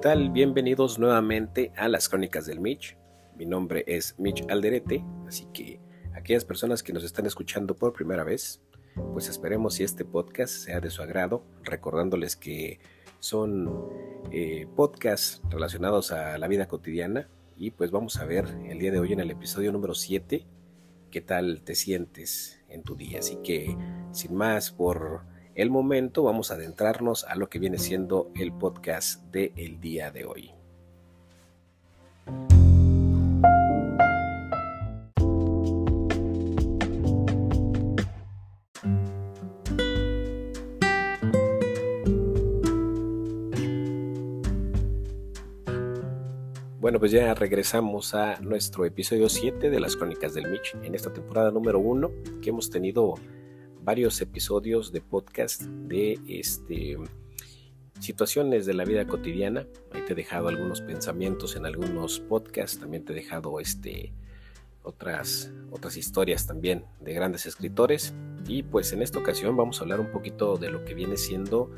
tal? Bienvenidos nuevamente a las Crónicas del Mitch. Mi nombre es Mitch Alderete, así que aquellas personas que nos están escuchando por primera vez, pues esperemos si este podcast sea de su agrado, recordándoles que son eh, podcasts relacionados a la vida cotidiana y pues vamos a ver el día de hoy en el episodio número 7 qué tal te sientes en tu día. Así que sin más por el momento vamos a adentrarnos a lo que viene siendo el podcast del el día de hoy. Bueno, pues ya regresamos a nuestro episodio 7 de las Crónicas del Mitch, en esta temporada número 1, que hemos tenido varios episodios de podcast de este, situaciones de la vida cotidiana. Ahí te he dejado algunos pensamientos en algunos podcasts, también te he dejado este, otras, otras historias también de grandes escritores. Y pues en esta ocasión vamos a hablar un poquito de lo que viene siendo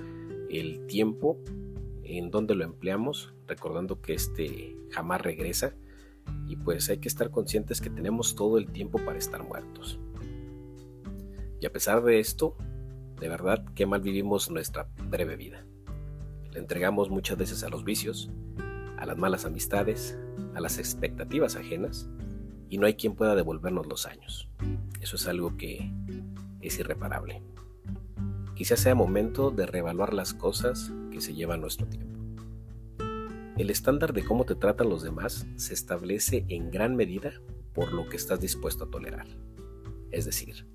el tiempo en donde lo empleamos, recordando que este jamás regresa y pues hay que estar conscientes que tenemos todo el tiempo para estar muertos. Y a pesar de esto, de verdad que mal vivimos nuestra breve vida. Le entregamos muchas veces a los vicios, a las malas amistades, a las expectativas ajenas y no hay quien pueda devolvernos los años. Eso es algo que es irreparable. Quizás sea momento de reevaluar las cosas que se llevan nuestro tiempo. El estándar de cómo te tratan los demás se establece en gran medida por lo que estás dispuesto a tolerar. Es decir,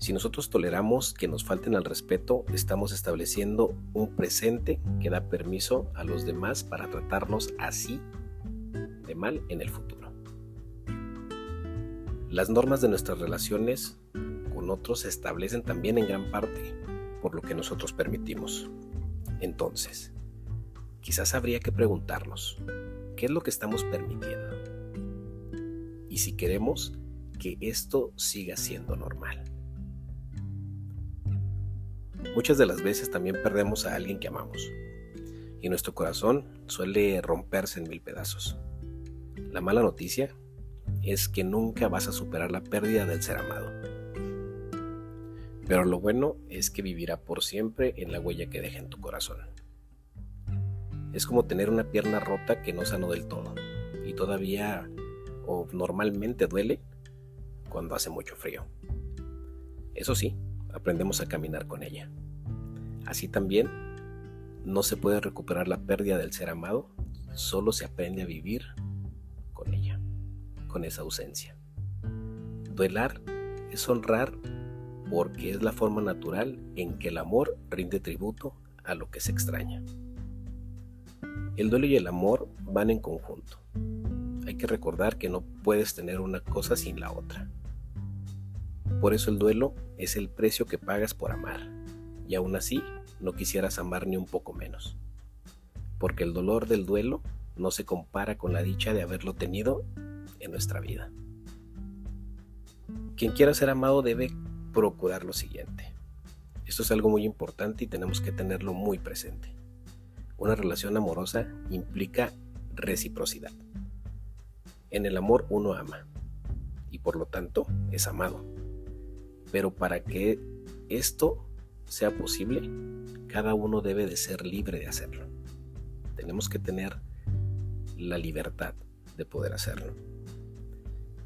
si nosotros toleramos que nos falten al respeto, estamos estableciendo un presente que da permiso a los demás para tratarnos así de mal en el futuro. Las normas de nuestras relaciones con otros se establecen también en gran parte por lo que nosotros permitimos. Entonces, quizás habría que preguntarnos, ¿qué es lo que estamos permitiendo? Y si queremos que esto siga siendo normal. Muchas de las veces también perdemos a alguien que amamos y nuestro corazón suele romperse en mil pedazos. La mala noticia es que nunca vas a superar la pérdida del ser amado. Pero lo bueno es que vivirá por siempre en la huella que deja en tu corazón. Es como tener una pierna rota que no sanó del todo y todavía o normalmente duele cuando hace mucho frío. Eso sí, aprendemos a caminar con ella. Así también, no se puede recuperar la pérdida del ser amado, solo se aprende a vivir con ella, con esa ausencia. Duelar es honrar porque es la forma natural en que el amor rinde tributo a lo que se extraña. El duelo y el amor van en conjunto. Hay que recordar que no puedes tener una cosa sin la otra. Por eso el duelo es el precio que pagas por amar, y aún así no quisieras amar ni un poco menos. Porque el dolor del duelo no se compara con la dicha de haberlo tenido en nuestra vida. Quien quiera ser amado debe procurar lo siguiente. Esto es algo muy importante y tenemos que tenerlo muy presente. Una relación amorosa implica reciprocidad. En el amor uno ama y por lo tanto es amado. Pero para que esto sea posible, cada uno debe de ser libre de hacerlo. Tenemos que tener la libertad de poder hacerlo.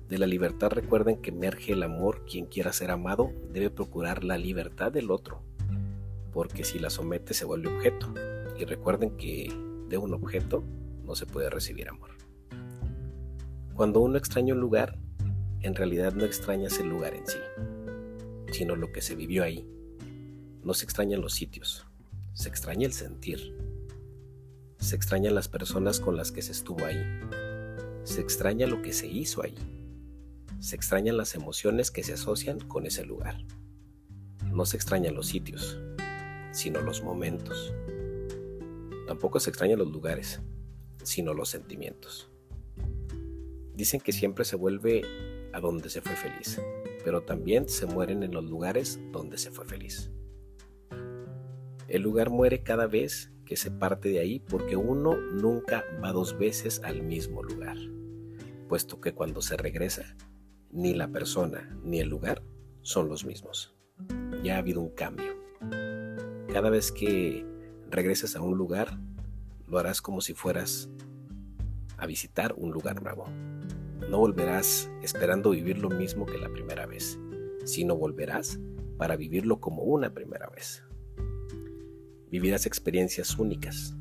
De la libertad recuerden que emerge el amor, quien quiera ser amado debe procurar la libertad del otro, porque si la somete se vuelve objeto y recuerden que de un objeto no se puede recibir amor. Cuando uno extraña un lugar, en realidad no extrañas el lugar en sí, sino lo que se vivió ahí. No se extrañan los sitios, se extraña el sentir. Se extrañan las personas con las que se estuvo ahí. Se extraña lo que se hizo ahí. Se extrañan las emociones que se asocian con ese lugar. No se extrañan los sitios, sino los momentos. Tampoco se extrañan los lugares, sino los sentimientos. Dicen que siempre se vuelve a donde se fue feliz, pero también se mueren en los lugares donde se fue feliz. El lugar muere cada vez que se parte de ahí porque uno nunca va dos veces al mismo lugar, puesto que cuando se regresa, ni la persona ni el lugar son los mismos. Ya ha habido un cambio. Cada vez que regreses a un lugar, lo harás como si fueras a visitar un lugar nuevo. No volverás esperando vivir lo mismo que la primera vez, sino volverás para vivirlo como una primera vez. Vivirás experiencias únicas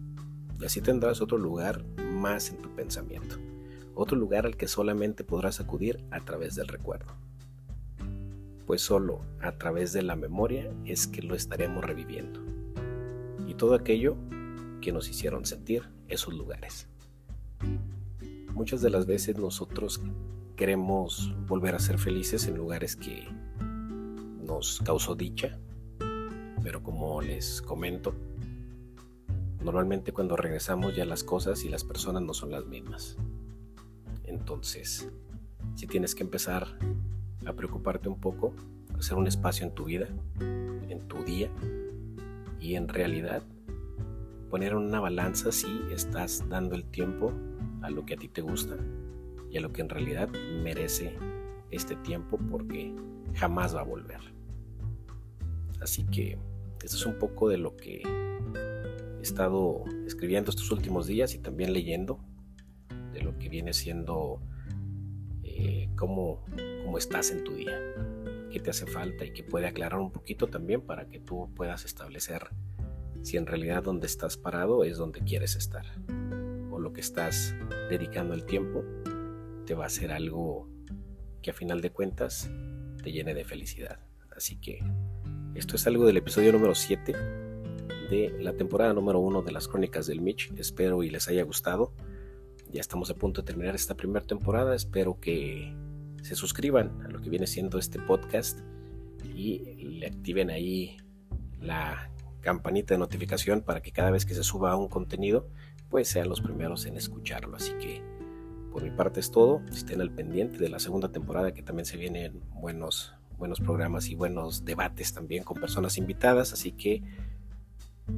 y así tendrás otro lugar más en tu pensamiento, otro lugar al que solamente podrás acudir a través del recuerdo. Pues solo a través de la memoria es que lo estaremos reviviendo y todo aquello que nos hicieron sentir esos lugares. Muchas de las veces nosotros queremos volver a ser felices en lugares que nos causó dicha, pero como les comento, normalmente cuando regresamos ya las cosas y las personas no son las mismas. Entonces, si tienes que empezar a preocuparte un poco, hacer un espacio en tu vida, en tu día, y en realidad poner una balanza si estás dando el tiempo a lo que a ti te gusta y a lo que en realidad merece este tiempo porque jamás va a volver. Así que esto es un poco de lo que he estado escribiendo estos últimos días y también leyendo de lo que viene siendo eh, cómo, cómo estás en tu día, qué te hace falta y que puede aclarar un poquito también para que tú puedas establecer si en realidad donde estás parado es donde quieres estar que estás dedicando el tiempo te va a hacer algo que a final de cuentas te llene de felicidad. Así que esto es algo del episodio número 7 de la temporada número 1 de las crónicas del Mitch. Espero y les haya gustado. Ya estamos a punto de terminar esta primera temporada. Espero que se suscriban a lo que viene siendo este podcast y le activen ahí la campanita de notificación para que cada vez que se suba un contenido, pues sean los primeros en escucharlo. Así que por mi parte es todo. Estén al pendiente de la segunda temporada que también se vienen buenos, buenos programas y buenos debates también con personas invitadas. Así que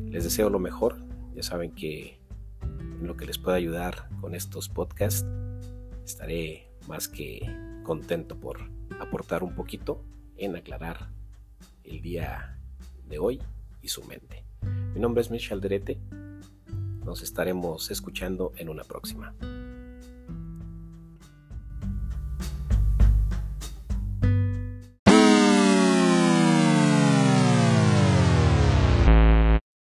les deseo lo mejor. Ya saben que en lo que les pueda ayudar con estos podcasts estaré más que contento por aportar un poquito en aclarar el día de hoy su mente. Mi nombre es Michel Derete. Nos estaremos escuchando en una próxima.